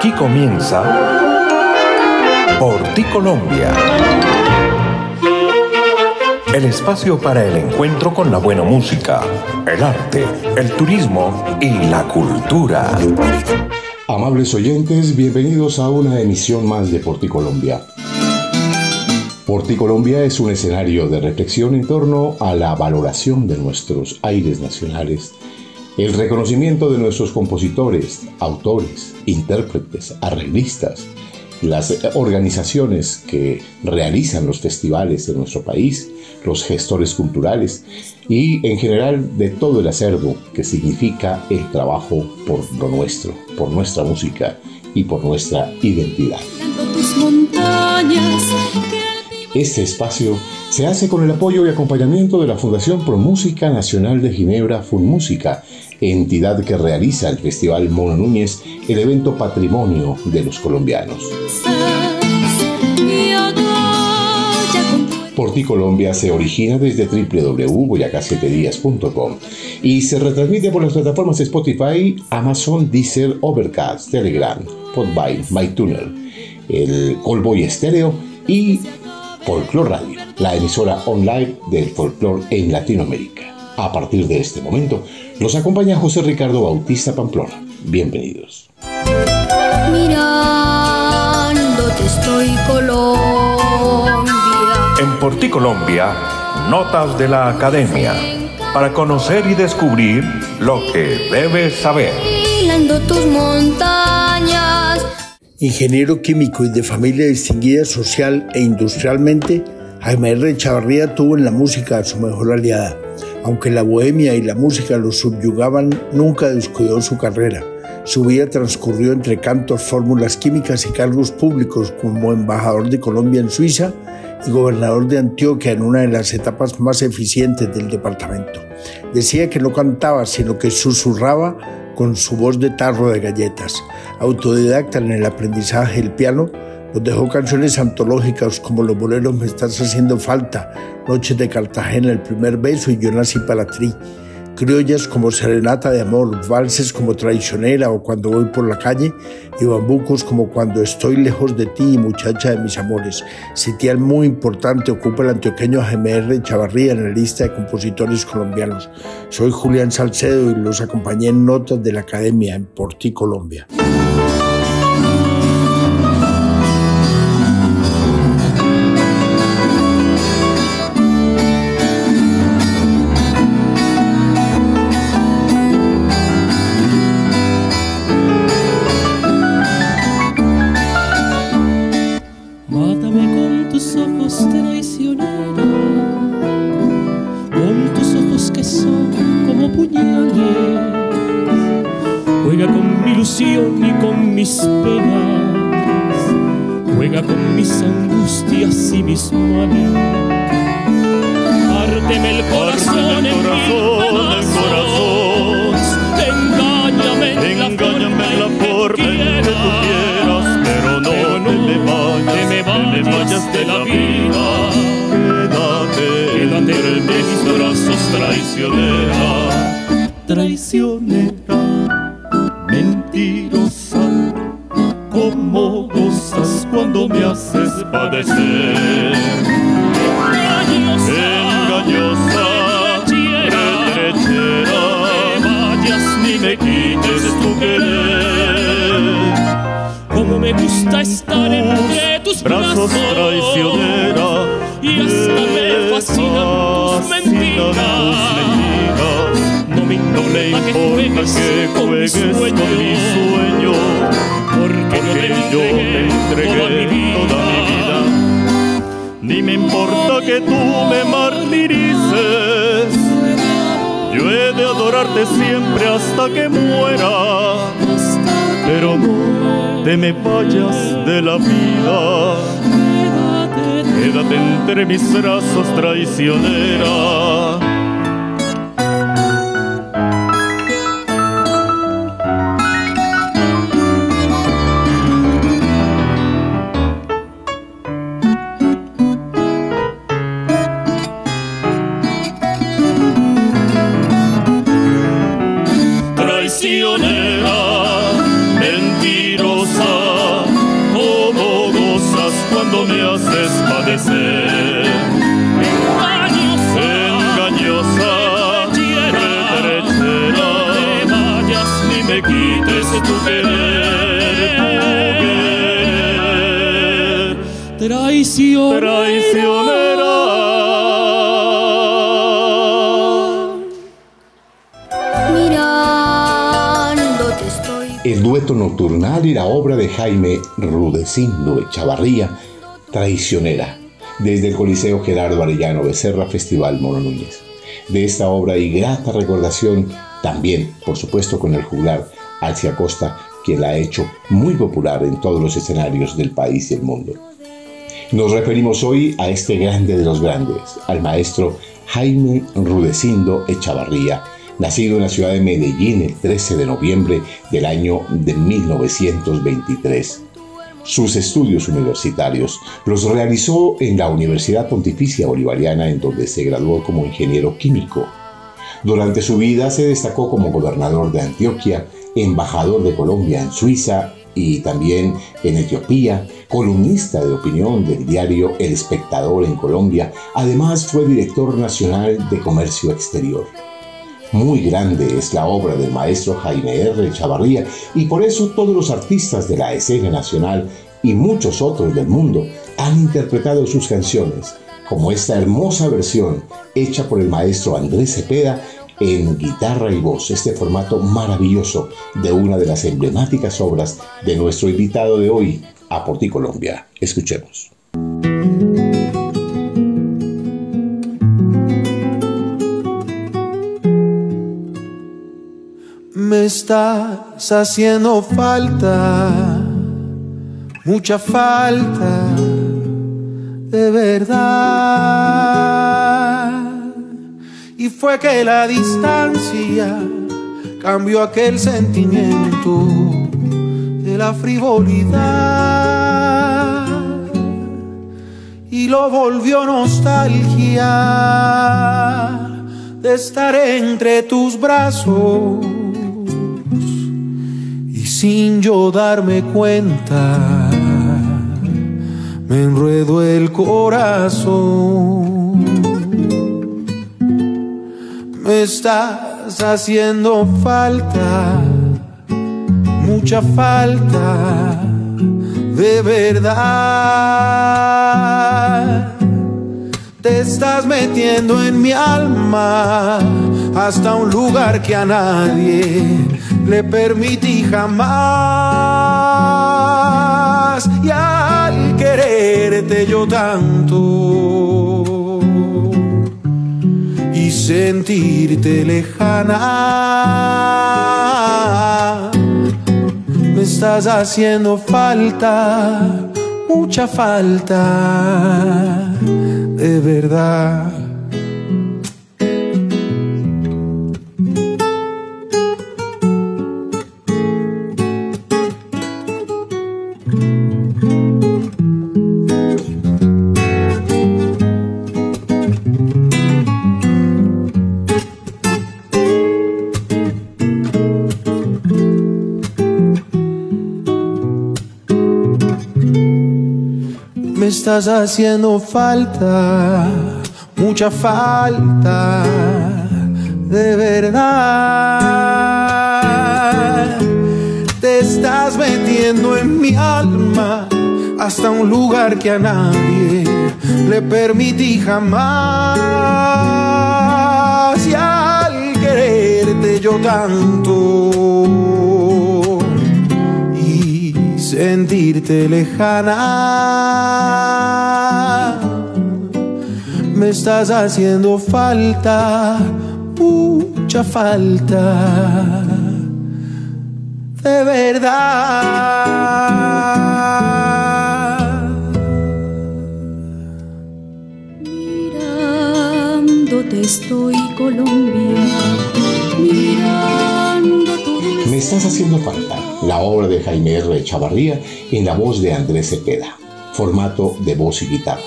Aquí comienza Por ti Colombia. El espacio para el encuentro con la buena música, el arte, el turismo y la cultura. Amables oyentes, bienvenidos a una emisión más de Por ti Colombia. Por ti Colombia es un escenario de reflexión en torno a la valoración de nuestros aires nacionales el reconocimiento de nuestros compositores, autores, intérpretes, arreglistas, las organizaciones que realizan los festivales en nuestro país, los gestores culturales y en general de todo el acervo que significa el trabajo por lo nuestro, por nuestra música y por nuestra identidad. Este espacio se hace con el apoyo y acompañamiento de la Fundación Pro Música Nacional de Ginebra, FUNMúsica, entidad que realiza el Festival Mono Núñez, el evento patrimonio de los colombianos. Por ti Colombia se origina desde www.boyacá7días.com y se retransmite por las plataformas Spotify, Amazon, Deezer, Overcast, Telegram, Podvine, MyTuner, el Colboy Estéreo y Folklore Radio, la emisora online del folklore en Latinoamérica. A partir de este momento, los acompaña José Ricardo Bautista Pamplona. Bienvenidos. Mirándote estoy Colombia. En Porti Colombia, notas de la academia para conocer y descubrir lo que debes saber. tus montañas Ingeniero químico y de familia distinguida social e industrialmente, Jaime R. Chavarría tuvo en la música su mejor aliada. Aunque la bohemia y la música lo subyugaban, nunca descuidó su carrera. Su vida transcurrió entre cantos, fórmulas químicas y cargos públicos como embajador de Colombia en Suiza y gobernador de Antioquia en una de las etapas más eficientes del departamento. Decía que no cantaba, sino que susurraba con su voz de tarro de galletas. Autodidacta en el aprendizaje del piano, nos dejó canciones antológicas como Los boleros me estás haciendo falta, Noches de Cartagena, El primer beso y Yo nací para ti criollas como Serenata de Amor, valses como Traicionera o Cuando voy por la calle y bambucos como Cuando estoy lejos de ti y Muchacha de mis amores. Sitial muy importante ocupa el antioqueño GMR Chavarría en la lista de compositores colombianos. Soy Julián Salcedo y los acompañé en Notas de la Academia en Porti, Colombia. Mis brazos traicionera. Obra de Jaime Rudecindo Echavarría, Traicionera, desde el Coliseo Gerardo Arellano Becerra Festival Mono Núñez. De esta obra y grata recordación, también, por supuesto, con el juglar Alcia Costa, quien la ha hecho muy popular en todos los escenarios del país y el mundo. Nos referimos hoy a este grande de los grandes, al maestro Jaime Rudecindo Echavarría, nacido en la ciudad de Medellín el 13 de noviembre del año de 1923. Sus estudios universitarios los realizó en la Universidad Pontificia Bolivariana en donde se graduó como ingeniero químico. Durante su vida se destacó como gobernador de Antioquia, embajador de Colombia en Suiza y también en Etiopía, columnista de opinión del diario El Espectador en Colombia, además fue director nacional de Comercio Exterior. Muy grande es la obra del maestro Jaime R. Chavarría y por eso todos los artistas de la escena nacional y muchos otros del mundo han interpretado sus canciones, como esta hermosa versión hecha por el maestro Andrés Cepeda en guitarra y voz, este formato maravilloso de una de las emblemáticas obras de nuestro invitado de hoy, a Colombia. Escuchemos. Estás haciendo falta, mucha falta, de verdad. Y fue que la distancia cambió aquel sentimiento de la frivolidad y lo volvió nostalgia de estar entre tus brazos sin yo darme cuenta, me enredo el corazón. Me estás haciendo falta, mucha falta, de verdad. Te estás metiendo en mi alma hasta un lugar que a nadie le permití jamás. Y al quererte yo tanto y sentirte lejana, me estás haciendo falta, mucha falta, de verdad. Estás haciendo falta, mucha falta, de verdad. Te estás metiendo en mi alma hasta un lugar que a nadie le permití jamás. Y al quererte yo tanto sentirte lejana. Me estás haciendo falta, mucha falta, de verdad. Mirándote estoy, Colombia, mirando tu Me estás haciendo falta la obra de Jaime R. Chavarría en la voz de Andrés Cepeda, formato de voz y guitarra.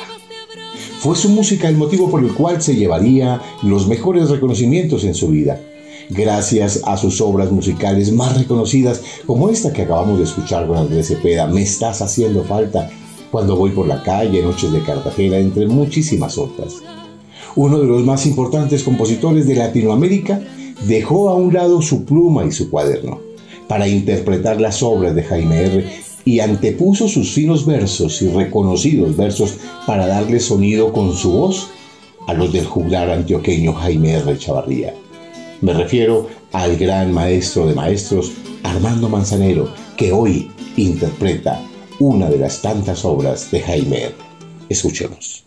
Fue su música el motivo por el cual se llevaría los mejores reconocimientos en su vida, gracias a sus obras musicales más reconocidas, como esta que acabamos de escuchar con Andrés Cepeda, Me estás haciendo falta, cuando voy por la calle, Noches de Cartagena, entre muchísimas otras. Uno de los más importantes compositores de Latinoamérica dejó a un lado su pluma y su cuaderno para interpretar las obras de Jaime R. y antepuso sus finos versos y reconocidos versos para darle sonido con su voz a los del juglar antioqueño Jaime R. Chavarría. Me refiero al gran maestro de maestros Armando Manzanero, que hoy interpreta una de las tantas obras de Jaime R. Escuchemos.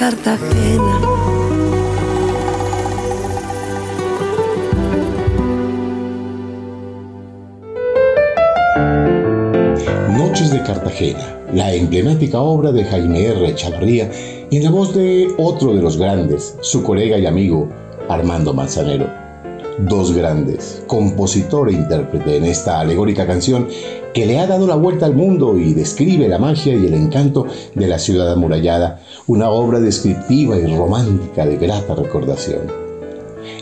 Cartagena. Noches de Cartagena, la emblemática obra de Jaime R. Chavarría en la voz de otro de los grandes, su colega y amigo Armando Manzanero. Dos grandes, compositor e intérprete en esta alegórica canción que le ha dado la vuelta al mundo y describe la magia y el encanto de la ciudad amurallada, una obra descriptiva y romántica de grata recordación.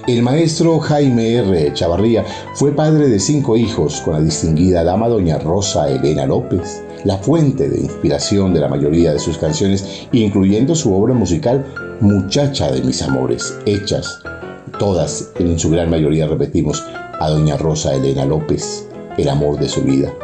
El maestro Jaime R. Chavarría fue padre de cinco hijos con la distinguida dama doña Rosa Elena López, la fuente de inspiración de la mayoría de sus canciones, incluyendo su obra musical Muchacha de mis amores, hechas todas, en su gran mayoría repetimos, a doña Rosa Elena López, el amor de su vida.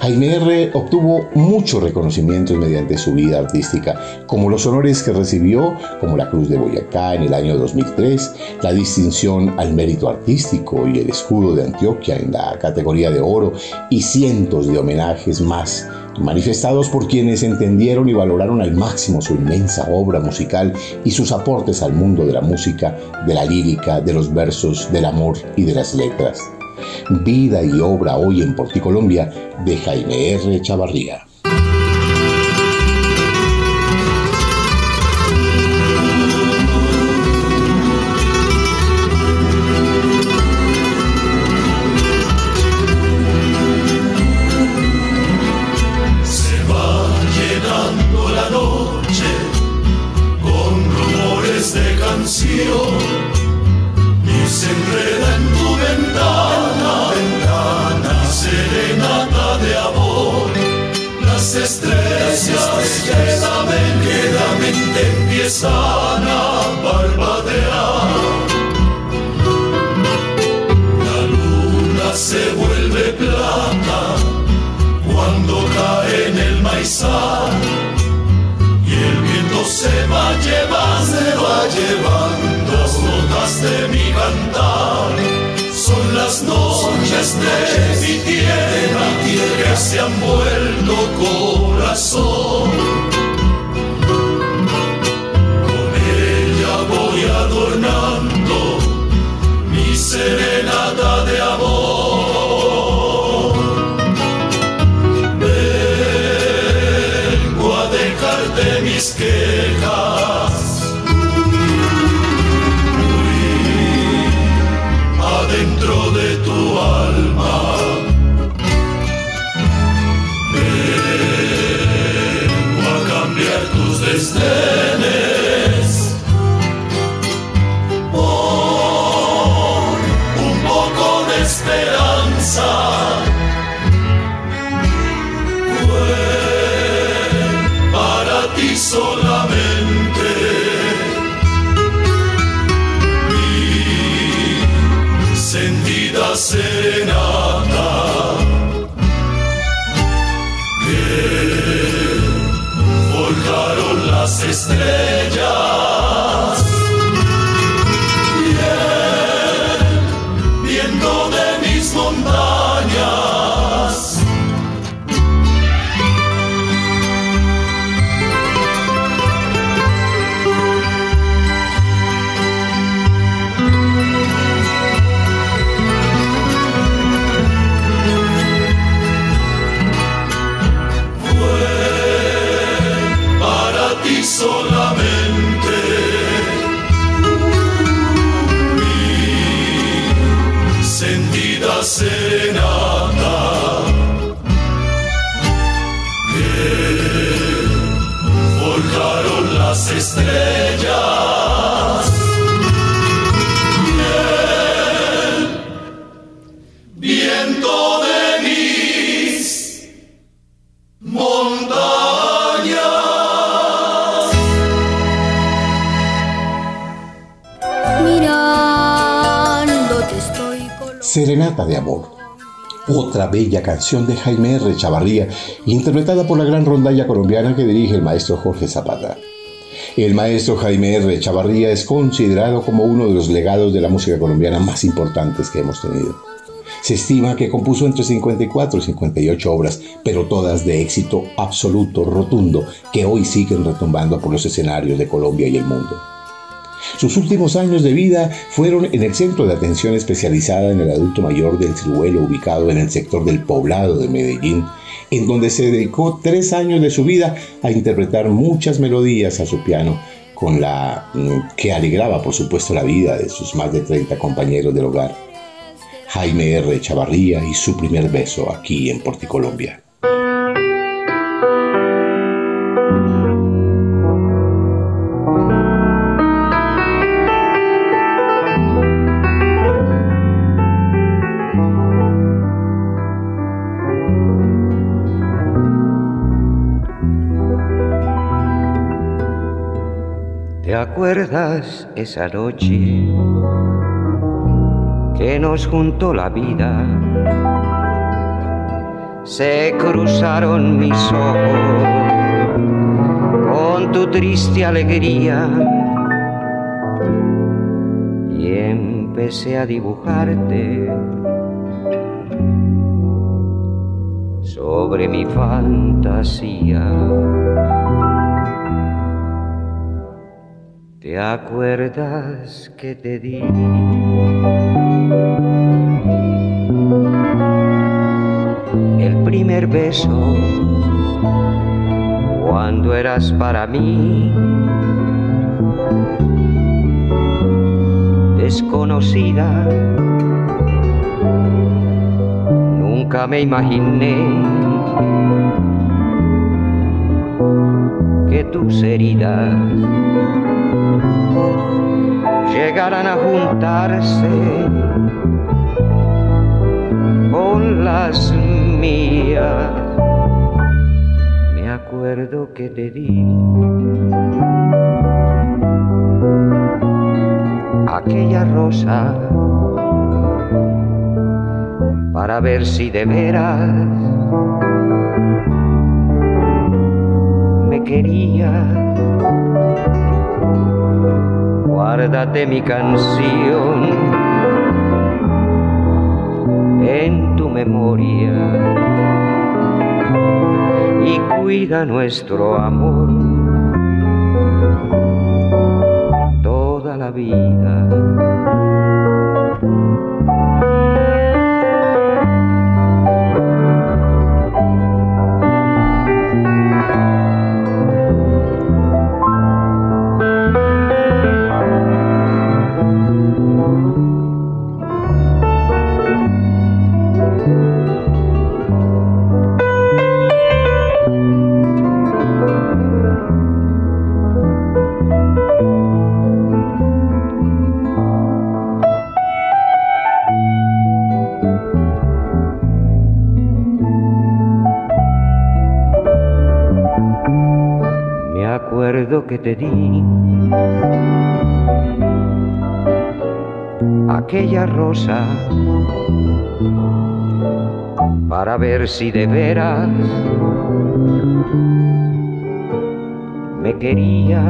Jaime R. obtuvo muchos reconocimientos mediante su vida artística, como los honores que recibió, como la Cruz de Boyacá en el año 2003, la distinción al mérito artístico y el escudo de Antioquia en la categoría de oro y cientos de homenajes más manifestados por quienes entendieron y valoraron al máximo su inmensa obra musical y sus aportes al mundo de la música, de la lírica, de los versos, del amor y de las letras. Vida y obra hoy en Porticolombia de Jaime R. Chavarría. Serenata de Amor, otra bella canción de Jaime R. Chavarría, interpretada por la gran rondalla colombiana que dirige el maestro Jorge Zapata. El maestro Jaime R. Chavarría es considerado como uno de los legados de la música colombiana más importantes que hemos tenido. Se estima que compuso entre 54 y 58 obras, pero todas de éxito absoluto, rotundo, que hoy siguen retumbando por los escenarios de Colombia y el mundo. Sus últimos años de vida fueron en el Centro de Atención Especializada en el Adulto Mayor del Ciruelo, ubicado en el sector del poblado de Medellín, en donde se dedicó tres años de su vida a interpretar muchas melodías a su piano, con la mm, que alegraba, por supuesto, la vida de sus más de 30 compañeros del hogar. Jaime R. Chavarría y su primer beso aquí en Porticolombia. Acuerdas esa noche? que nos juntó la vida. Se cruzaron mis ojos con tu triste alegría y empecé a dibujarte sobre mi fantasía. ¿Te acuerdas que te di? El primer beso cuando eras para mí desconocida. Nunca me imaginé que tus heridas llegaran a juntarse con las mías. Me acuerdo que te di aquella rosa para ver si de veras me querías guárdate mi canción en tu memoria y cuida nuestro amor toda la vida. Que te di. Aquella rosa para ver si de veras me querías.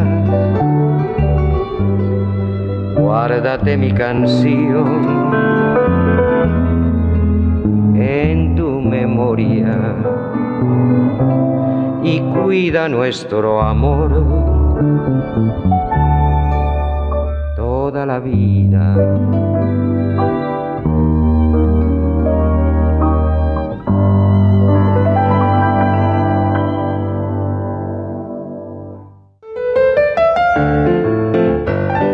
Guárdate mi canción en tu memoria y cuida nuestro amor toda la vida.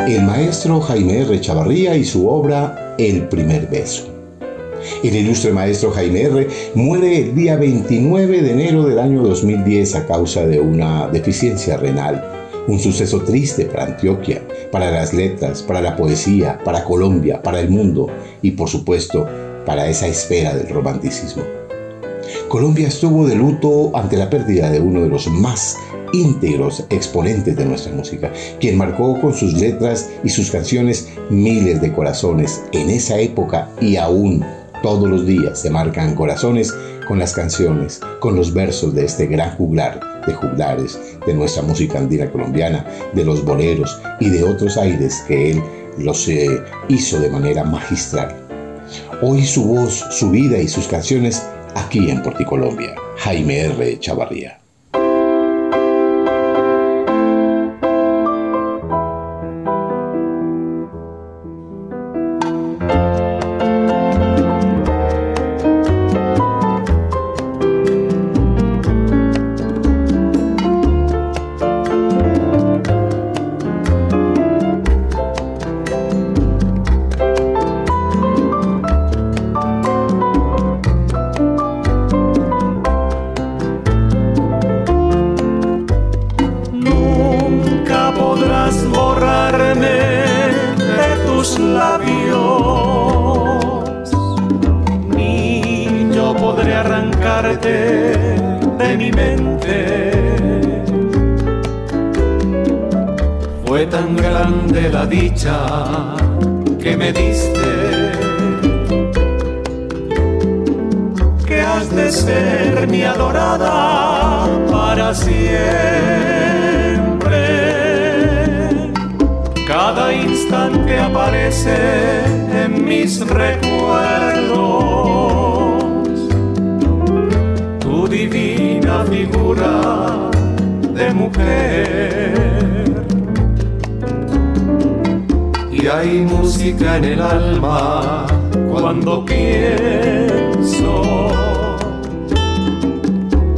El maestro Jaime R. Chavarría y su obra El primer beso. El ilustre maestro Jaime R. muere el día 29 de enero del año 2010 a causa de una deficiencia renal un suceso triste para Antioquia, para las letras, para la poesía, para Colombia, para el mundo y por supuesto para esa esfera del romanticismo. Colombia estuvo de luto ante la pérdida de uno de los más íntegros exponentes de nuestra música, quien marcó con sus letras y sus canciones miles de corazones en esa época y aún todos los días se marcan corazones con las canciones, con los versos de este gran juglar de juglares de nuestra música andina colombiana, de los boleros y de otros aires que él los eh, hizo de manera magistral. Hoy su voz, su vida y sus canciones aquí en Porticolombia. Jaime R. Chavarría. que has de ser mi adorada para siempre. Cada instante aparece en mis recuerdos. Tu divina figura de mujer hay música en el alma cuando pienso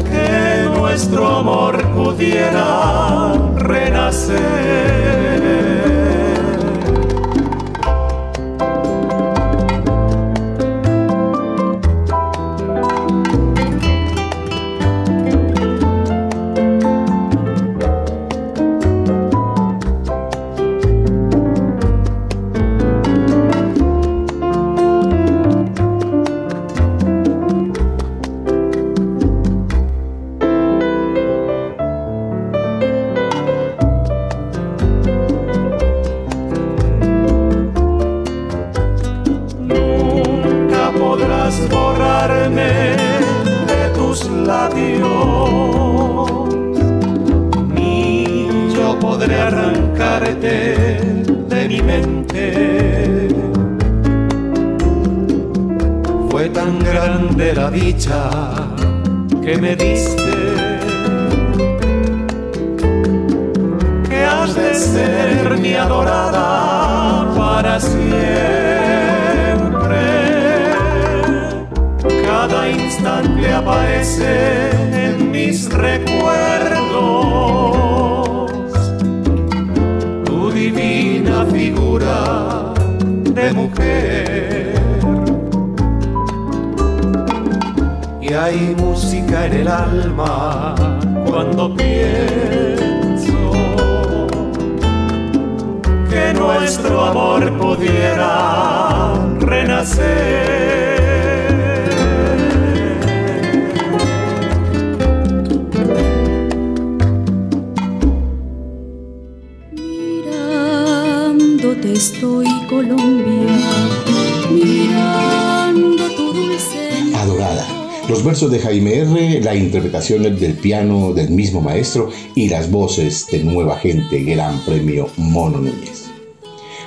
que nuestro amor pudiera renacer. Versos de Jaime R., la interpretación del piano del mismo maestro y las voces de Nueva Gente, Gran Premio Mono Núñez.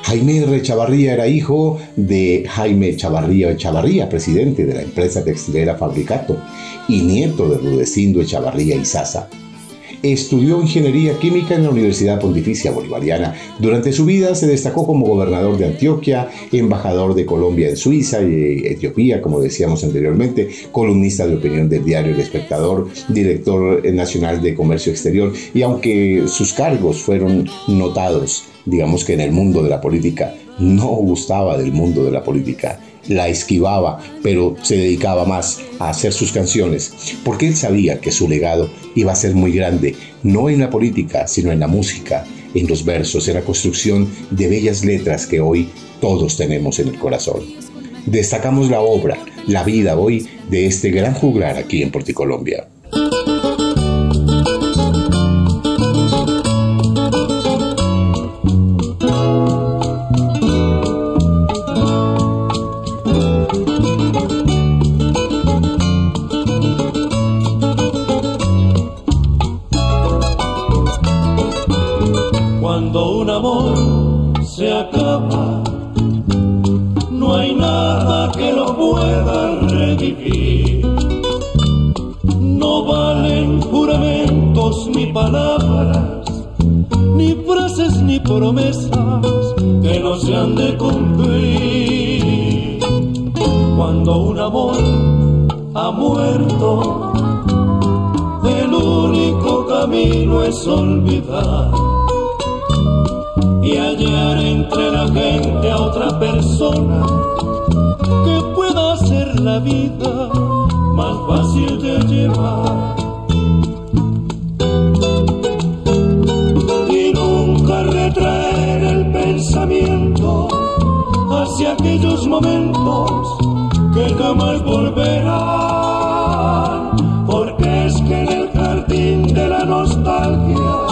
Jaime R. Chavarría era hijo de Jaime Chavarría Chavarría, presidente de la empresa textilera Fabricato, y nieto de Rudecindo Chavarría y Sasa, Estudió ingeniería química en la Universidad Pontificia Bolivariana. Durante su vida se destacó como gobernador de Antioquia, embajador de Colombia en Suiza y Etiopía, como decíamos anteriormente, columnista de opinión del diario El Espectador, director nacional de Comercio Exterior y aunque sus cargos fueron notados, digamos que en el mundo de la política, no gustaba del mundo de la política la esquivaba, pero se dedicaba más a hacer sus canciones, porque él sabía que su legado iba a ser muy grande, no en la política, sino en la música, en los versos, en la construcción de bellas letras que hoy todos tenemos en el corazón. Destacamos la obra, la vida hoy de este gran juglar aquí en Porticolombia. Llevar. Y nunca retraer el pensamiento hacia aquellos momentos que jamás volverán, porque es que en el jardín de la nostalgia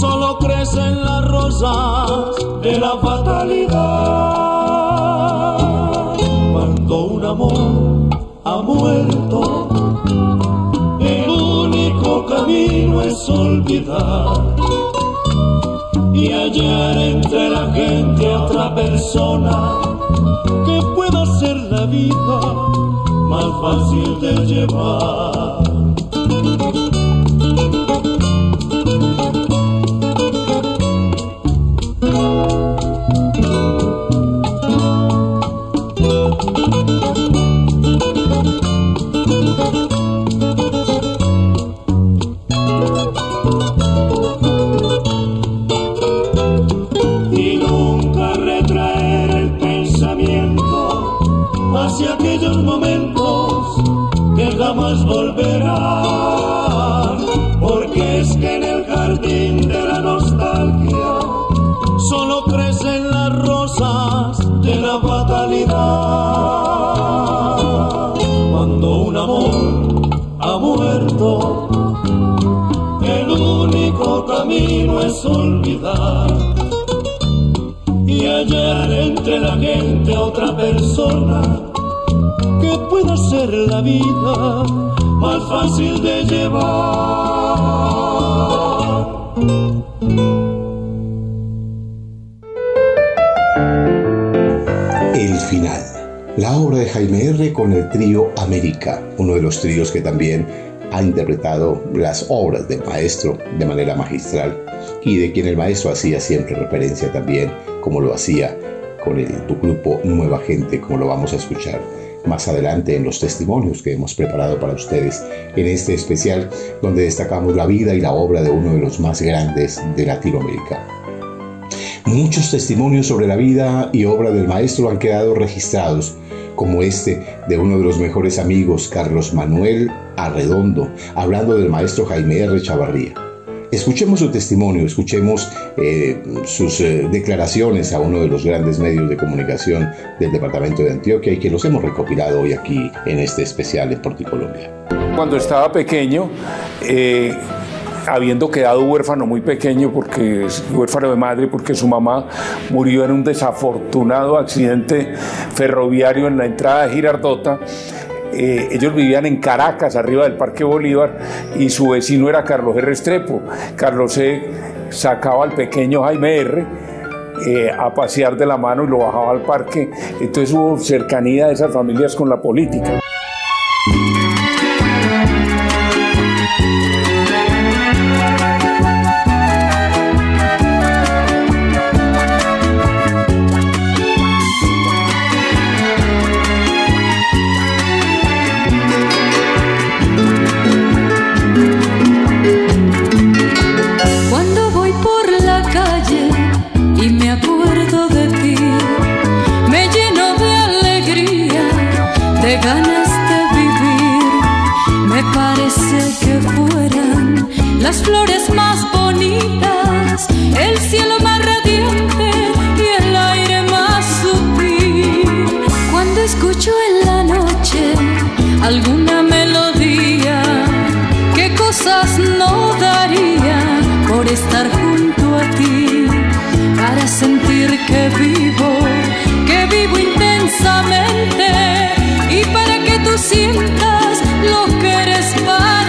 solo crecen las rosas de la fatalidad. Camino es olvidar y hallar entre la gente otra persona que pueda hacer la vida más fácil de llevar. La gente otra persona que pueda ser la vida más fácil de llevar. El final. La obra de Jaime R. con el trío América, uno de los tríos que también ha interpretado las obras del maestro de manera magistral y de quien el maestro hacía siempre referencia también, como lo hacía con el, tu grupo Nueva Gente, como lo vamos a escuchar más adelante en los testimonios que hemos preparado para ustedes en este especial donde destacamos la vida y la obra de uno de los más grandes de Latinoamérica. Muchos testimonios sobre la vida y obra del maestro han quedado registrados, como este de uno de los mejores amigos, Carlos Manuel Arredondo, hablando del maestro Jaime R. Chavarría. Escuchemos su testimonio, escuchemos eh, sus eh, declaraciones a uno de los grandes medios de comunicación del departamento de Antioquia y que los hemos recopilado hoy aquí en este especial en Porticolombia. Cuando estaba pequeño, eh, habiendo quedado huérfano muy pequeño, porque huérfano de madre, porque su mamá murió en un desafortunado accidente ferroviario en la entrada de Girardota, eh, ellos vivían en Caracas, arriba del Parque Bolívar, y su vecino era Carlos R. Restrepo. Carlos C. sacaba al pequeño Jaime R. Eh, a pasear de la mano y lo bajaba al parque. Entonces hubo cercanía de esas familias con la política. Sentir que vivo, que vivo intensamente. Y para que tú sientas lo que eres para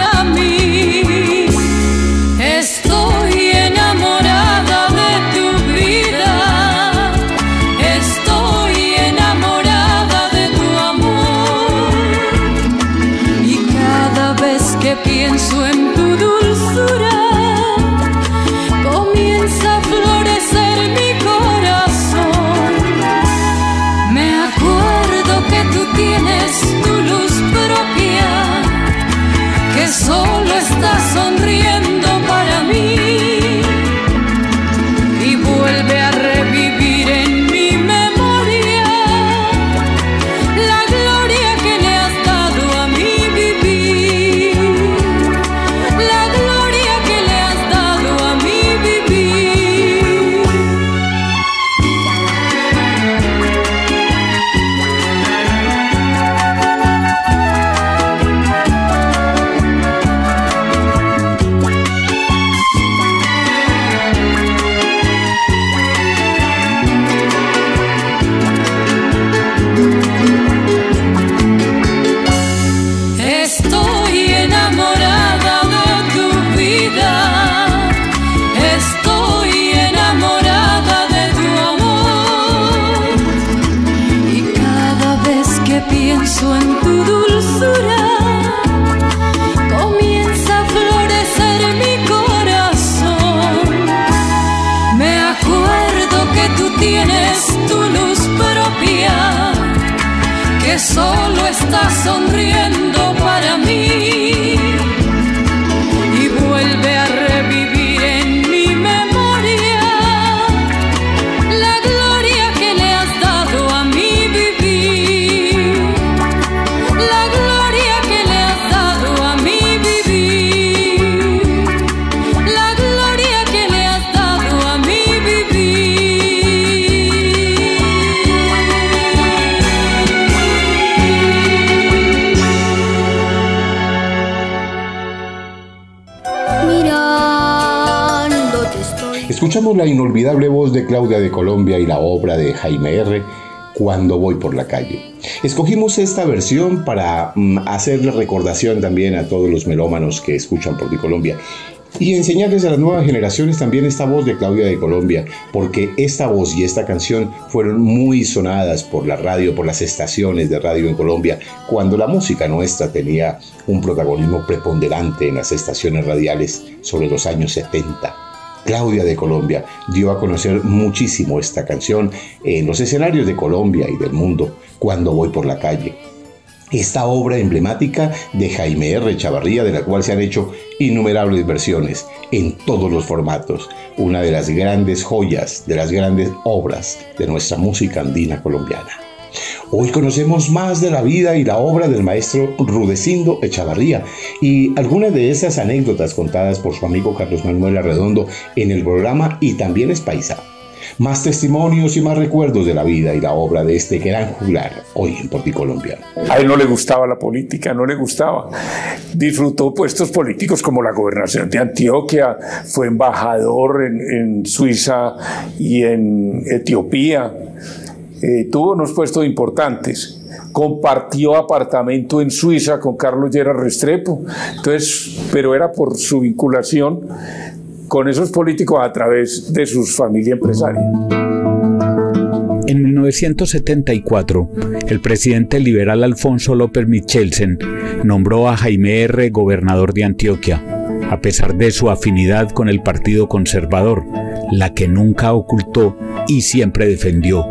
Colombia y la obra de Jaime R. Cuando voy por la calle. Escogimos esta versión para mm, hacerle recordación también a todos los melómanos que escuchan por ti Colombia y enseñarles a las nuevas generaciones también esta voz de Claudia de Colombia, porque esta voz y esta canción fueron muy sonadas por la radio, por las estaciones de radio en Colombia, cuando la música nuestra tenía un protagonismo preponderante en las estaciones radiales sobre los años 70. Claudia de Colombia dio a conocer muchísimo esta canción en los escenarios de Colombia y del mundo cuando voy por la calle. Esta obra emblemática de Jaime R. Chavarría, de la cual se han hecho innumerables versiones en todos los formatos, una de las grandes joyas, de las grandes obras de nuestra música andina colombiana. Hoy conocemos más de la vida y la obra del maestro Rudecindo Echavarría y algunas de esas anécdotas contadas por su amigo Carlos Manuel Arredondo en el programa Y también es Paisa. Más testimonios y más recuerdos de la vida y la obra de este gran juglar hoy en Porticolombia. A él no le gustaba la política, no le gustaba. Disfrutó puestos políticos como la gobernación de Antioquia, fue embajador en, en Suiza y en Etiopía. Eh, tuvo unos puestos importantes. Compartió apartamento en Suiza con Carlos Lleras Restrepo. Entonces, pero era por su vinculación con esos políticos a través de sus familias empresarias. En 1974, el presidente liberal Alfonso López Michelsen nombró a Jaime R. gobernador de Antioquia, a pesar de su afinidad con el Partido Conservador, la que nunca ocultó y siempre defendió.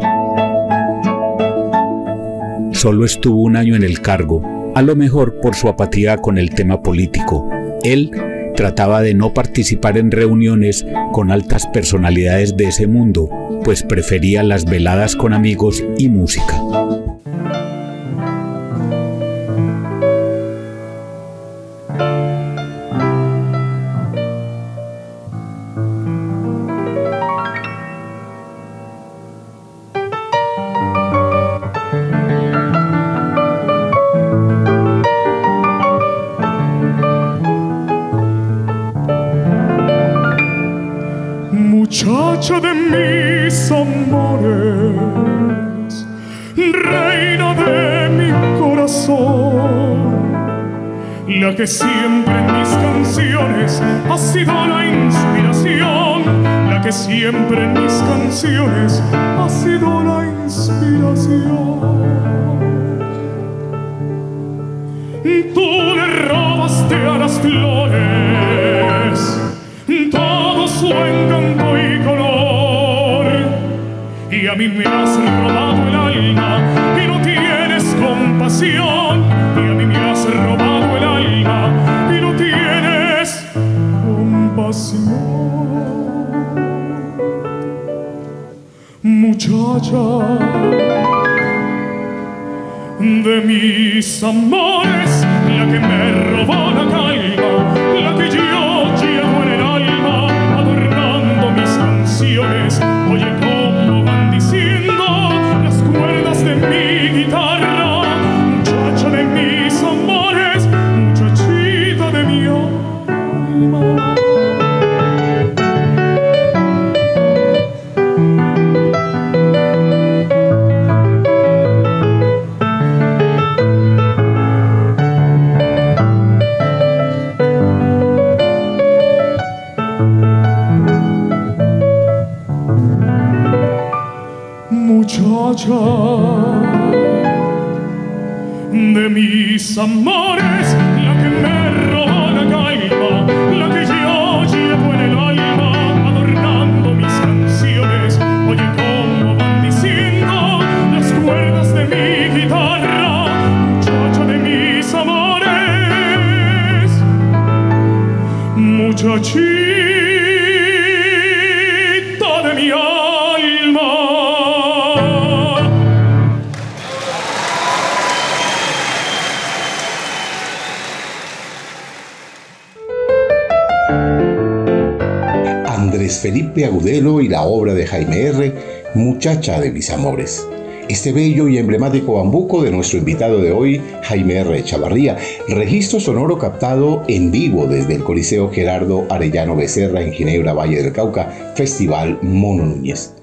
Solo estuvo un año en el cargo, a lo mejor por su apatía con el tema político. Él trataba de no participar en reuniones con altas personalidades de ese mundo, pues prefería las veladas con amigos y música. Reina de mi corazón, la que siempre en mis canciones ha sido la inspiración, la que siempre en mis canciones ha sido la inspiración. Tú le robaste a las flores todo su encanto y color. Y a mí me has robado el alma compasión. Y a mí me has robado el alma y no tienes compasión. Muchacha de mis amores, la que me robó la calma, mis amores, la que me roba la calma, la que yo llevo en el alma, adornando mis canciones. Oye, cómo van diciendo las cuerdas de mi guitarra, muchacha de mis amores, muchachita. Felipe Agudelo y la obra de Jaime R., Muchacha de mis amores. Este bello y emblemático bambuco de nuestro invitado de hoy, Jaime R. Chavarría, registro sonoro captado en vivo desde el Coliseo Gerardo Arellano Becerra en Ginebra, Valle del Cauca, Festival Mono Núñez.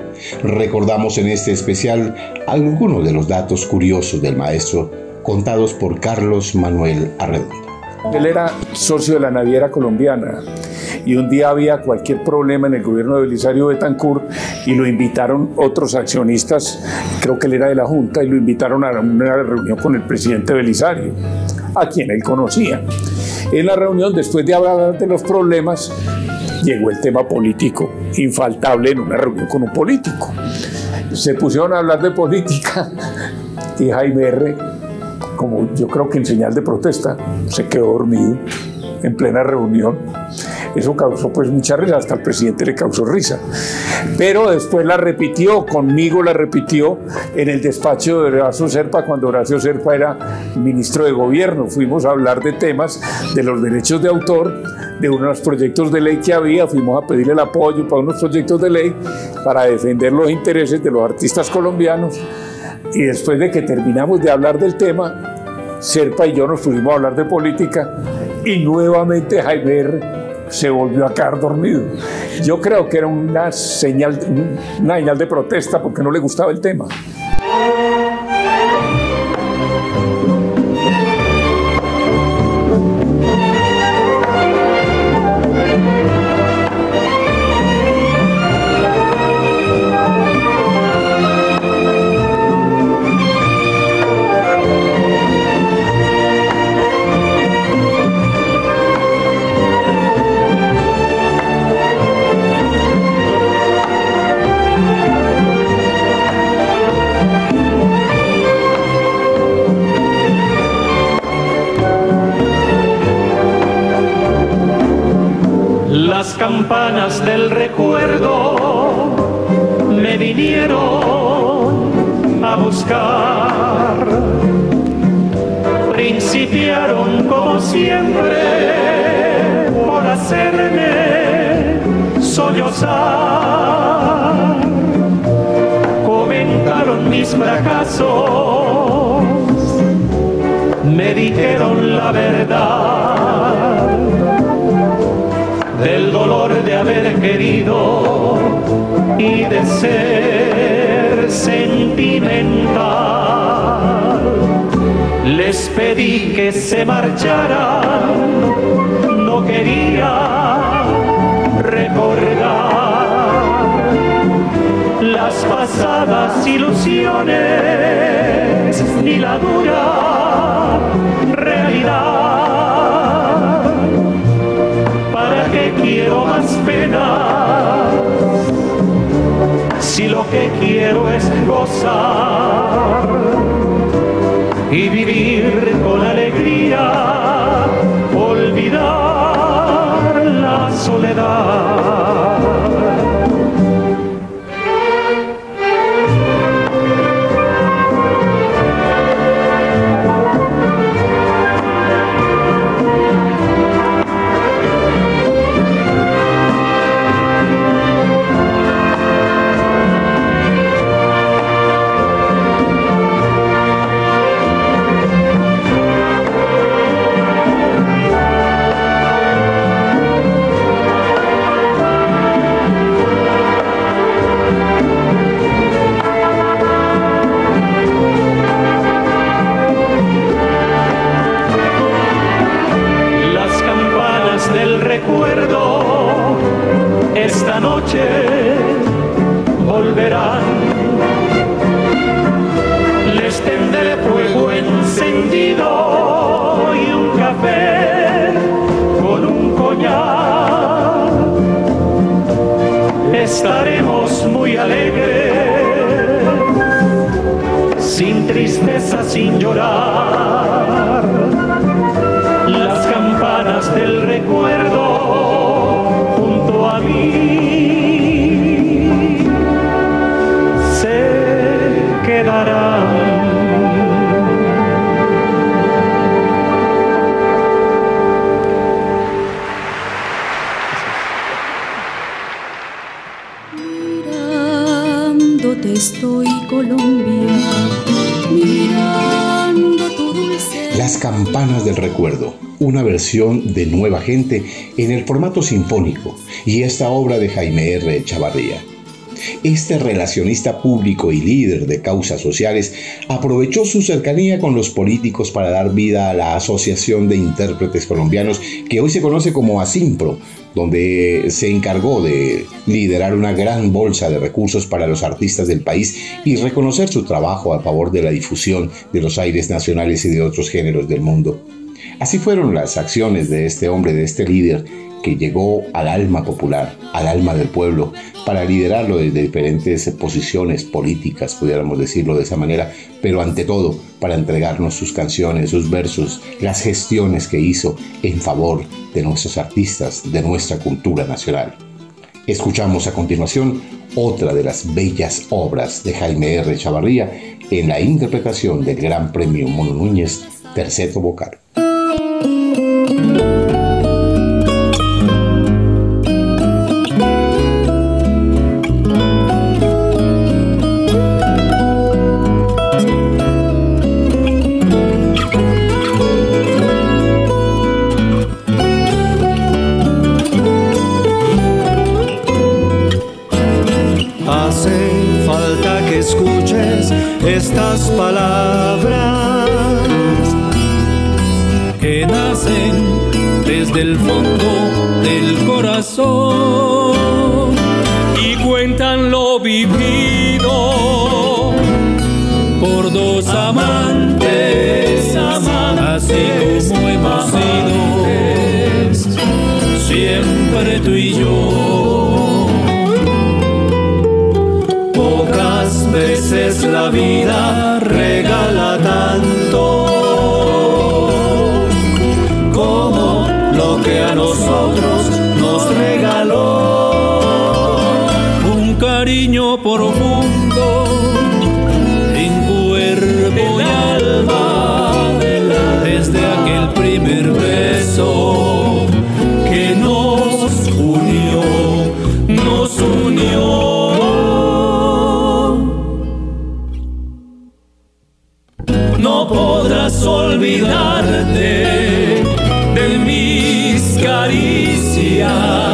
Recordamos en este especial algunos de los datos curiosos del maestro contados por Carlos Manuel Arredondo. Él era socio de la naviera colombiana y un día había cualquier problema en el gobierno de Belisario Betancourt y lo invitaron otros accionistas, creo que él era de la Junta, y lo invitaron a una reunión con el presidente Belisario, a quien él conocía. En la reunión, después de hablar de los problemas, llegó el tema político, infaltable en una reunión con un político. Se pusieron a hablar de política y Jaime R., como yo creo que en señal de protesta, se quedó dormido en plena reunión eso causó pues mucha risa, hasta el presidente le causó risa. Pero después la repitió, conmigo la repitió en el despacho de Horacio Serpa cuando Horacio Serpa era ministro de gobierno. Fuimos a hablar de temas de los derechos de autor, de unos proyectos de ley que había, fuimos a pedirle el apoyo para unos proyectos de ley para defender los intereses de los artistas colombianos. Y después de que terminamos de hablar del tema, Serpa y yo nos fuimos a hablar de política y nuevamente Jaime se volvió a quedar dormido. Yo creo que era una señal, una señal de protesta porque no le gustaba el tema. Hacerme sollozar. Comentaron mis fracasos, me dijeron la verdad del dolor de haber querido y de ser sentimental. Les pedí que se marcharan, quería recordar las pasadas ilusiones ni la dura realidad. Quiero más pena si lo que quiero es gozar y vivir con alegría, olvidar soledad. Sin llorar. De Nueva Gente en el formato sinfónico y esta obra de Jaime R. Chavarría. Este relacionista público y líder de causas sociales aprovechó su cercanía con los políticos para dar vida a la Asociación de Intérpretes Colombianos que hoy se conoce como ASIMPRO, donde se encargó de liderar una gran bolsa de recursos para los artistas del país y reconocer su trabajo a favor de la difusión de los aires nacionales y de otros géneros del mundo. Así fueron las acciones de este hombre, de este líder, que llegó al alma popular, al alma del pueblo, para liderarlo desde diferentes posiciones políticas, pudiéramos decirlo de esa manera, pero ante todo para entregarnos sus canciones, sus versos, las gestiones que hizo en favor de nuestros artistas, de nuestra cultura nacional. Escuchamos a continuación otra de las bellas obras de Jaime R. Chavarría en la interpretación del Gran Premio Mono Núñez, terceto vocal. veces la vida regala tanto como lo que a nosotros nos regaló. Un cariño profundo momentos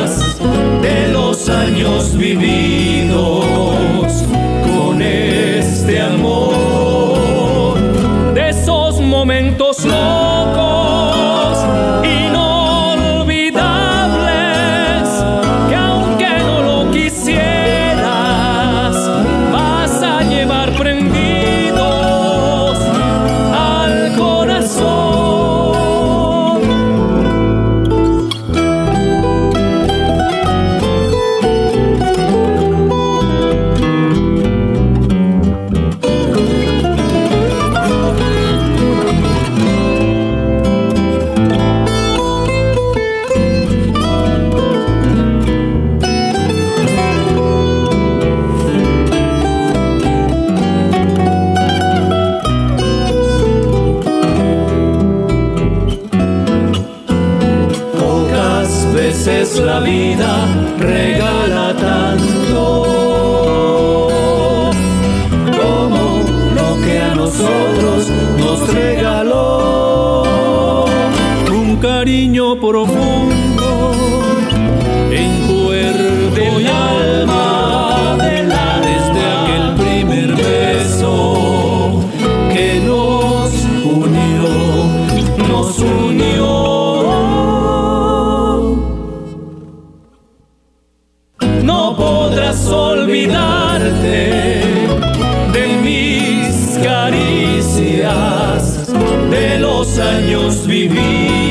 занес вивит.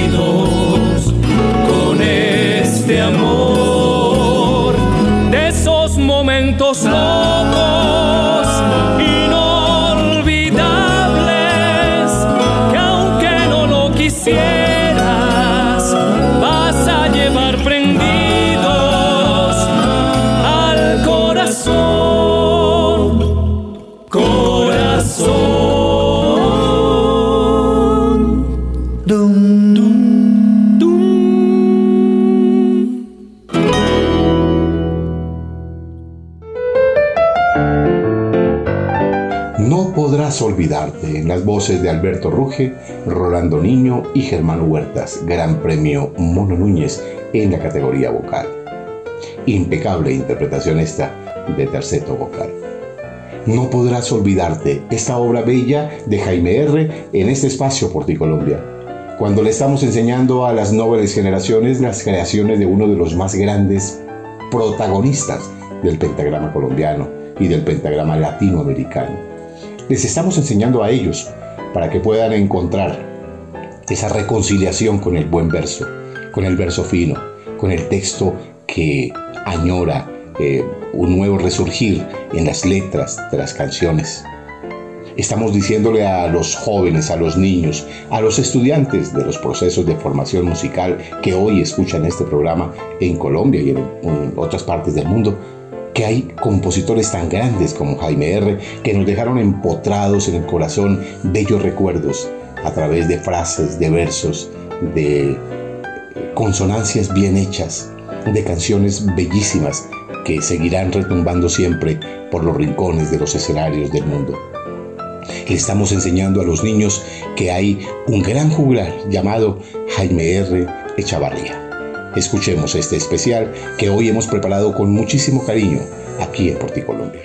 En las voces de Alberto Ruge, Rolando Niño y Germán Huertas, Gran Premio Mono Núñez en la categoría vocal. Impecable interpretación esta de terceto vocal. No podrás olvidarte esta obra bella de Jaime R. en este espacio por ti Colombia. Cuando le estamos enseñando a las nobles generaciones las creaciones de uno de los más grandes protagonistas del pentagrama colombiano y del pentagrama latinoamericano. Les estamos enseñando a ellos para que puedan encontrar esa reconciliación con el buen verso, con el verso fino, con el texto que añora eh, un nuevo resurgir en las letras de las canciones. Estamos diciéndole a los jóvenes, a los niños, a los estudiantes de los procesos de formación musical que hoy escuchan este programa en Colombia y en, en otras partes del mundo, que hay compositores tan grandes como Jaime R. que nos dejaron empotrados en el corazón bellos recuerdos a través de frases, de versos, de consonancias bien hechas, de canciones bellísimas que seguirán retumbando siempre por los rincones de los escenarios del mundo. Le estamos enseñando a los niños que hay un gran juglar llamado Jaime R. Echavarría. Escuchemos este especial que hoy hemos preparado con muchísimo cariño aquí en Porticolombia.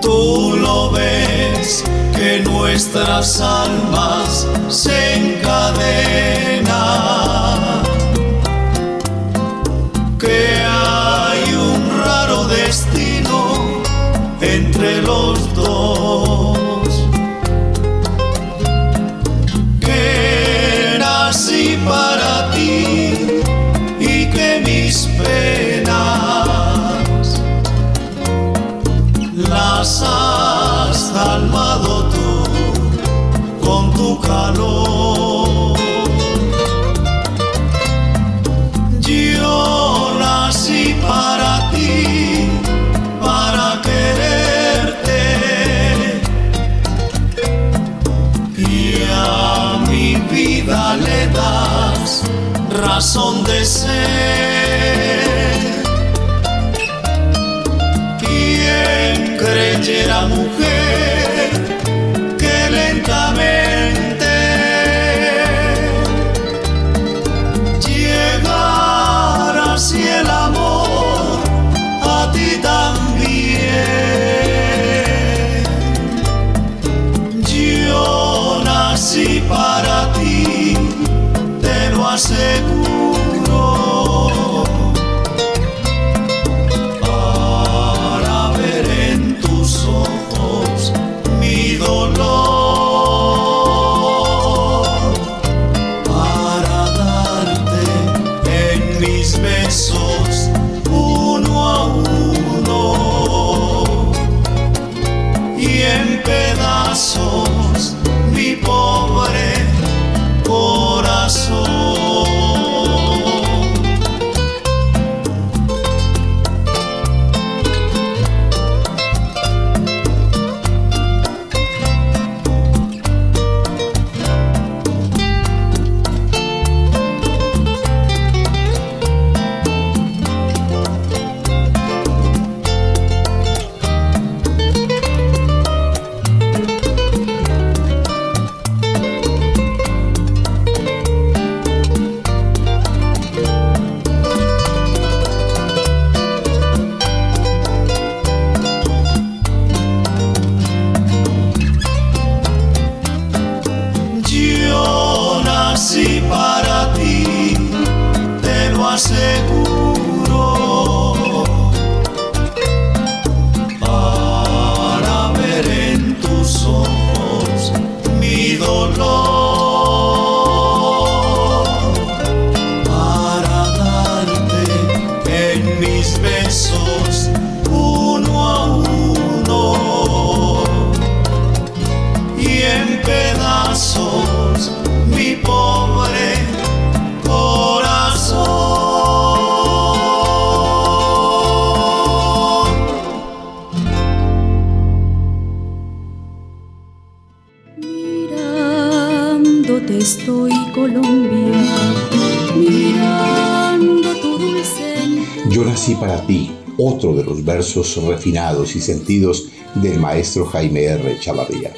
Tú lo ves que nuestras almas se encadenan, versos refinados y sentidos del maestro Jaime R. Chavarría.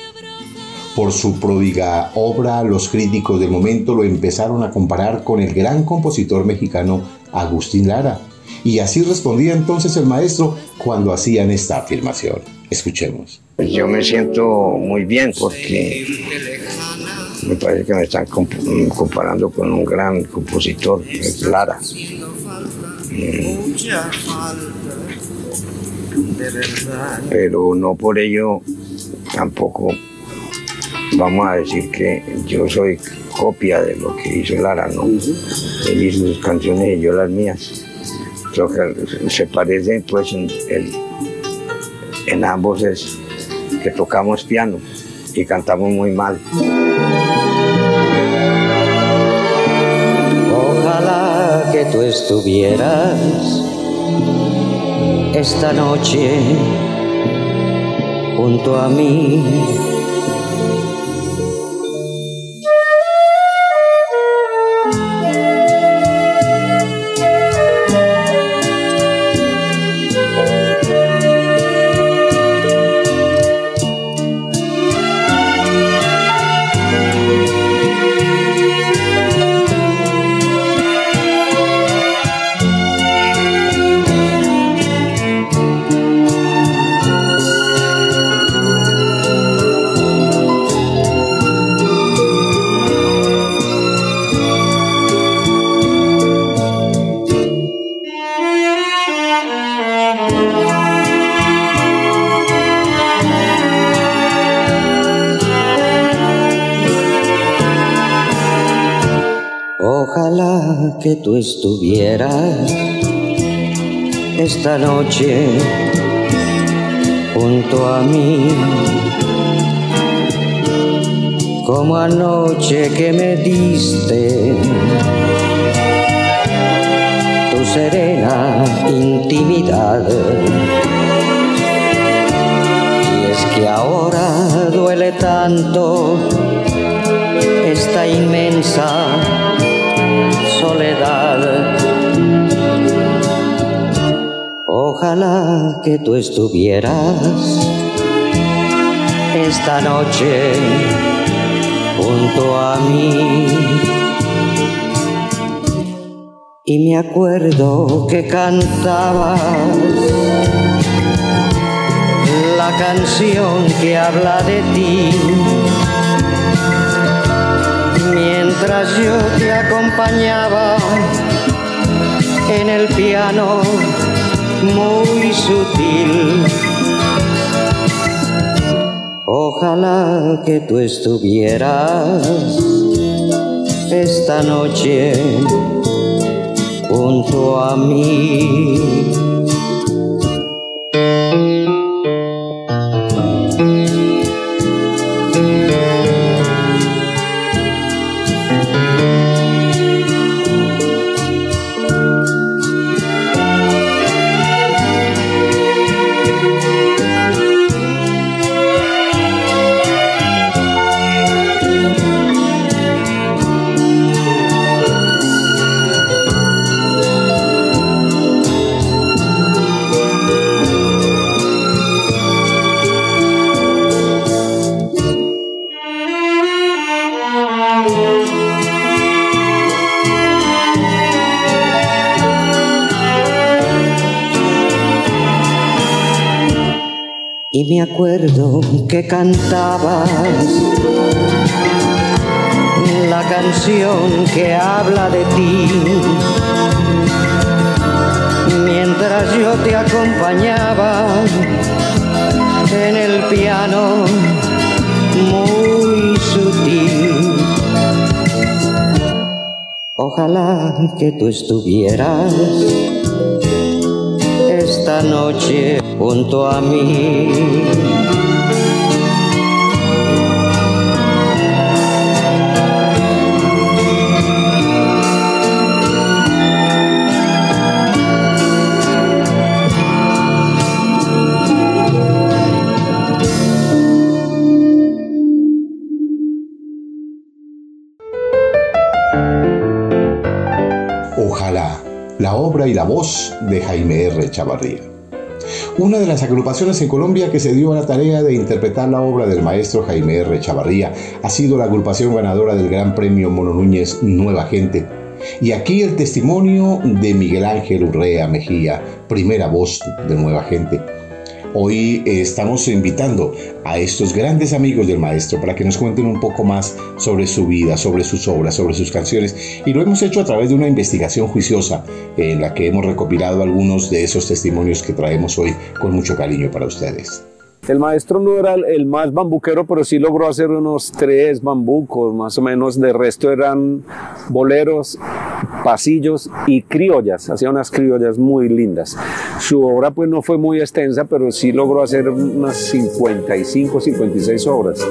Por su pródiga obra, los críticos del momento lo empezaron a comparar con el gran compositor mexicano Agustín Lara. Y así respondía entonces el maestro cuando hacían esta afirmación. Escuchemos. Yo me siento muy bien porque me parece que me están comparando con un gran compositor, Lara. Mm. Pero no por ello tampoco vamos a decir que yo soy copia de lo que hizo Lara, ¿no? Él hizo sus canciones y yo las mías. Creo que se parecen, pues, en, en ambos es que tocamos piano y cantamos muy mal. Ojalá que tú estuvieras esta noche junto a mí tú estuvieras esta noche junto a mí. Como anoche que me diste tu serena intimidad. Y es que ahora duele tanto esta inmensa soledad. Ojalá que tú estuvieras esta noche junto a mí. Y me acuerdo que cantabas la canción que habla de ti mientras yo te acompañaba en el piano muy sutil. Ojalá que tú estuvieras esta noche junto a mí. Me acuerdo que cantabas la canción que habla de ti. Mientras yo te acompañaba en el piano muy sutil. Ojalá que tú estuvieras esta noche junto a mí. Y la voz de Jaime R. Chavarría. Una de las agrupaciones en Colombia que se dio a la tarea de interpretar la obra del maestro Jaime R. Chavarría ha sido la agrupación ganadora del Gran Premio Mono Núñez Nueva Gente. Y aquí el testimonio de Miguel Ángel Urrea Mejía, primera voz de Nueva Gente Hoy eh, estamos invitando a estos grandes amigos del maestro para que nos cuenten un poco más sobre su vida, sobre sus obras, sobre sus canciones. Y lo hemos hecho a través de una investigación juiciosa en la que hemos recopilado algunos de esos testimonios que traemos hoy con mucho cariño para ustedes. El maestro no era el más bambuquero, pero sí logró hacer unos tres bambucos, más o menos. De resto eran boleros, pasillos y criollas. Hacía unas criollas muy lindas. Su obra pues no fue muy extensa, pero sí logró hacer unas 55, 56 obras,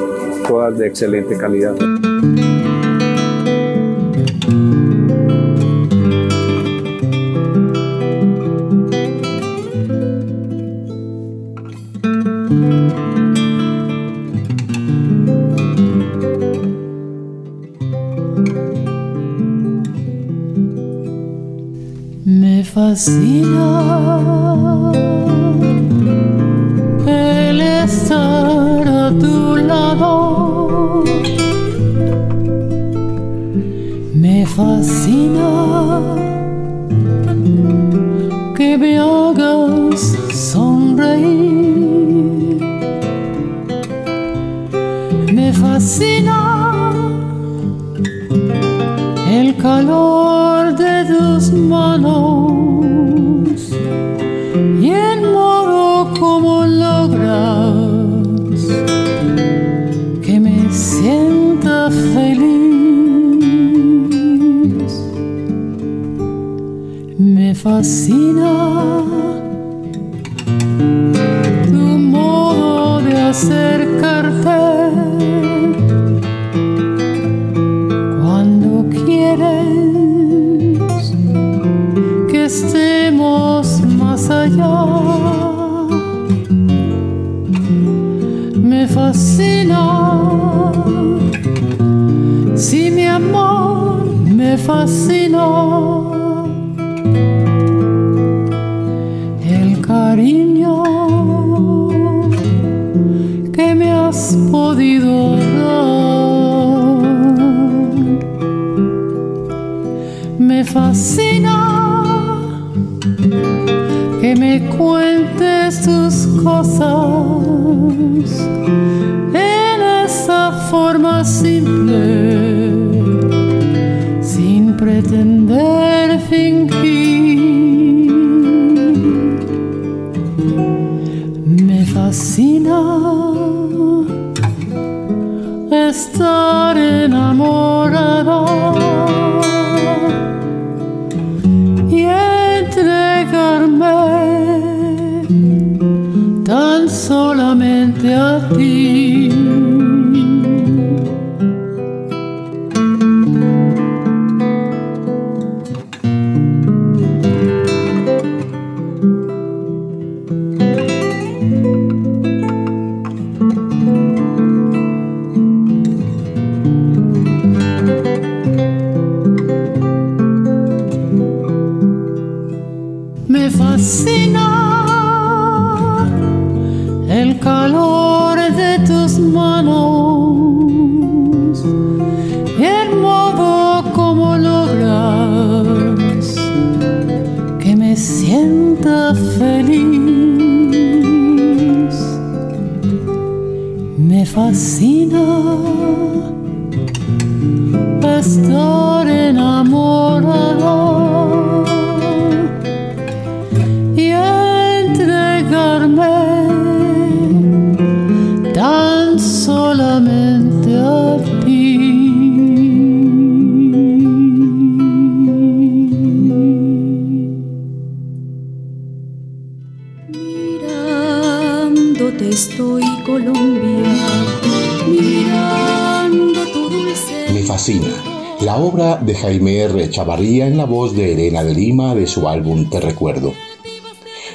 todas de excelente calidad. Fascina el estar a tu lado. Me fascina fascina tu modo de acercarte cuando quieres que estemos más allá. Me fascina, si mi amor me fascina. Fascina que me cuentes Chavarría en la voz de Elena de Lima de su álbum Te Recuerdo.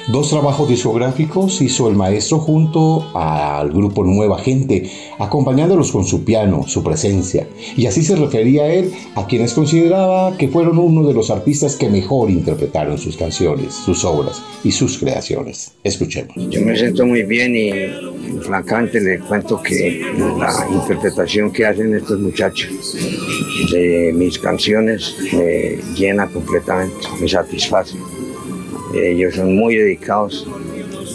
Dos trabajos discográficos hizo el maestro junto al grupo Nueva Gente, acompañándolos con su piano, su presencia. Y así se refería a él a quienes consideraba que fueron uno de los artistas que mejor interpretaron sus canciones, sus obras y sus creaciones. Escuchemos. Yo me siento muy bien y francamente le cuento que la interpretación que hacen estos muchachos de mis canciones me llena completamente, me satisface. Ellos son muy dedicados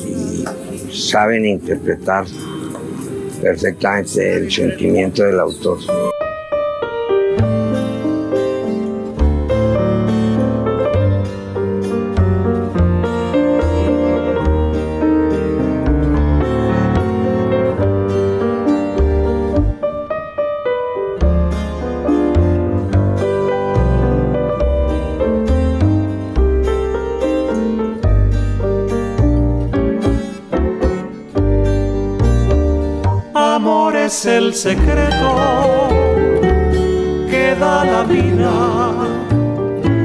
y saben interpretar perfectamente el sentimiento del autor. Secreto que da la vida,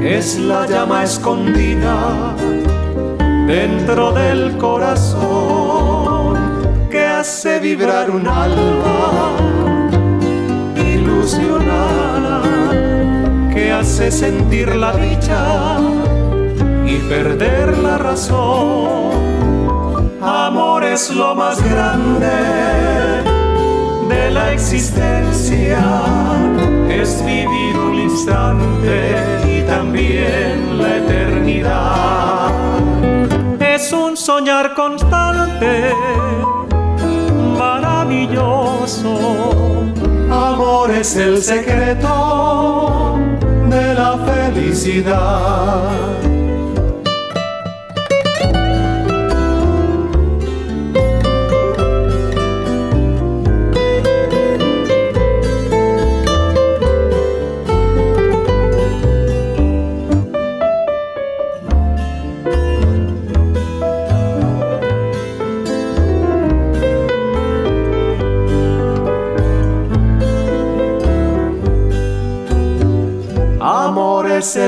es la llama escondida dentro del corazón que hace vibrar un alma ilusionada, que hace sentir la dicha y perder la razón. Amor es lo más grande de la existencia es vivir un instante y también la eternidad. Es un soñar constante, maravilloso. Amor es el secreto de la felicidad.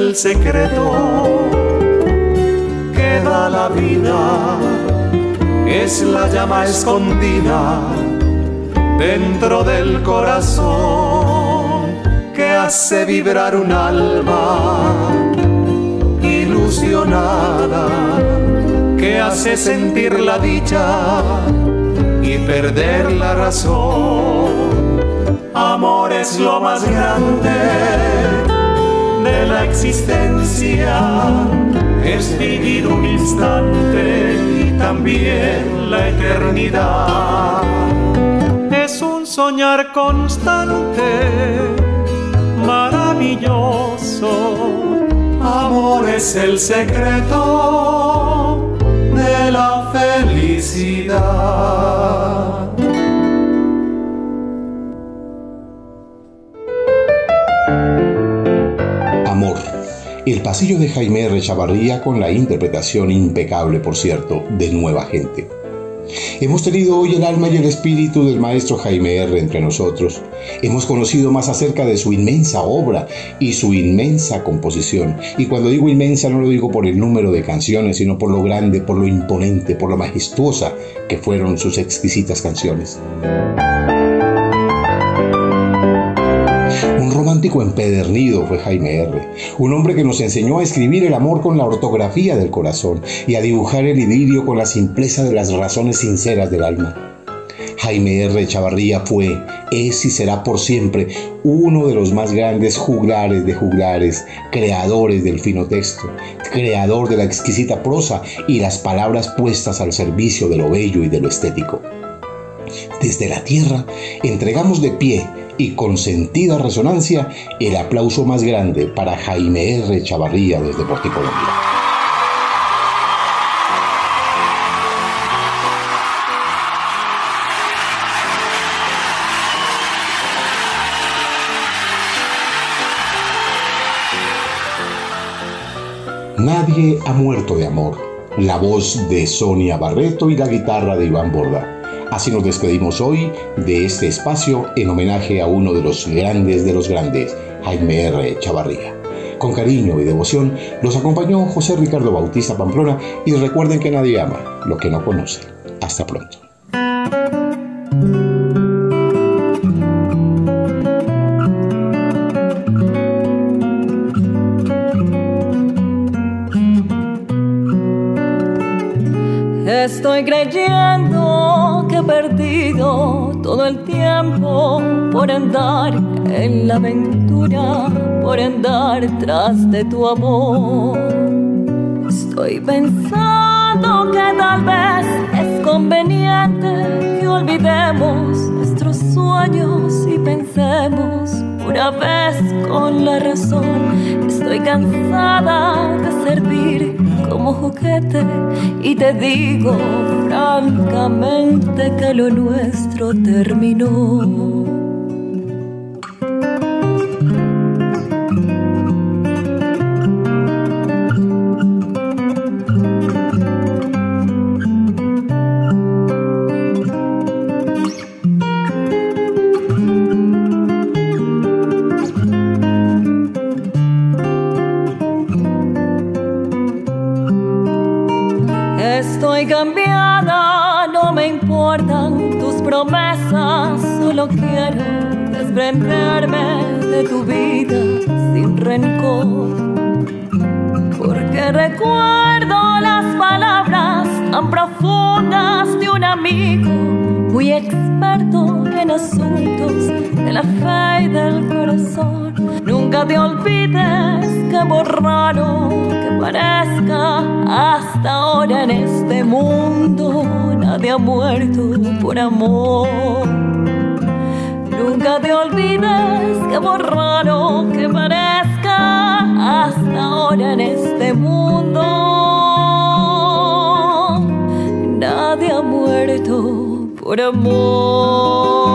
El secreto que da la vida, es la llama escondida dentro del corazón que hace vibrar un alma ilusionada, que hace sentir la dicha y perder la razón. Amor es lo más grande la existencia es vivir un instante y también la eternidad. Es un soñar constante, maravilloso. Amor es el secreto de la felicidad. El pasillo de Jaime R. Chavarría con la interpretación impecable, por cierto, de Nueva Gente. Hemos tenido hoy el alma y el espíritu del maestro Jaime R. entre nosotros. Hemos conocido más acerca de su inmensa obra y su inmensa composición. Y cuando digo inmensa no lo digo por el número de canciones, sino por lo grande, por lo imponente, por lo majestuosa que fueron sus exquisitas canciones. Romántico empedernido fue Jaime R., un hombre que nos enseñó a escribir el amor con la ortografía del corazón y a dibujar el idilio con la simpleza de las razones sinceras del alma. Jaime R. Chavarría fue, es y será por siempre uno de los más grandes juglares de juglares, creadores del fino texto, creador de la exquisita prosa y las palabras puestas al servicio de lo bello y de lo estético. Desde la tierra entregamos de pie y con sentida resonancia el aplauso más grande para Jaime R. Chavarría desde Porticolombia. Nadie ha muerto de amor. La voz de Sonia Barreto y la guitarra de Iván Borda. Así nos despedimos hoy de este espacio en homenaje a uno de los grandes de los grandes, Jaime R. Chavarría. Con cariño y devoción los acompañó José Ricardo Bautista Pamplona y recuerden que nadie ama lo que no conoce. Hasta pronto. Estoy creyendo todo el tiempo por andar en la aventura, por andar tras de tu amor. Estoy pensando que tal vez es conveniente que olvidemos nuestros sueños y pensemos una vez con la razón. Estoy cansada de servir como juguete y te digo francamente que lo nuestro terminó. De tu vida sin rencor. Porque recuerdo las palabras tan profundas de un amigo muy experto en asuntos de la fe y del corazón. Nunca te olvides que por raro que parezca, hasta ahora en este mundo nadie ha muerto por amor. Nunca te olvides que por raro que parezca hasta ahora en este mundo nadie ha muerto por amor.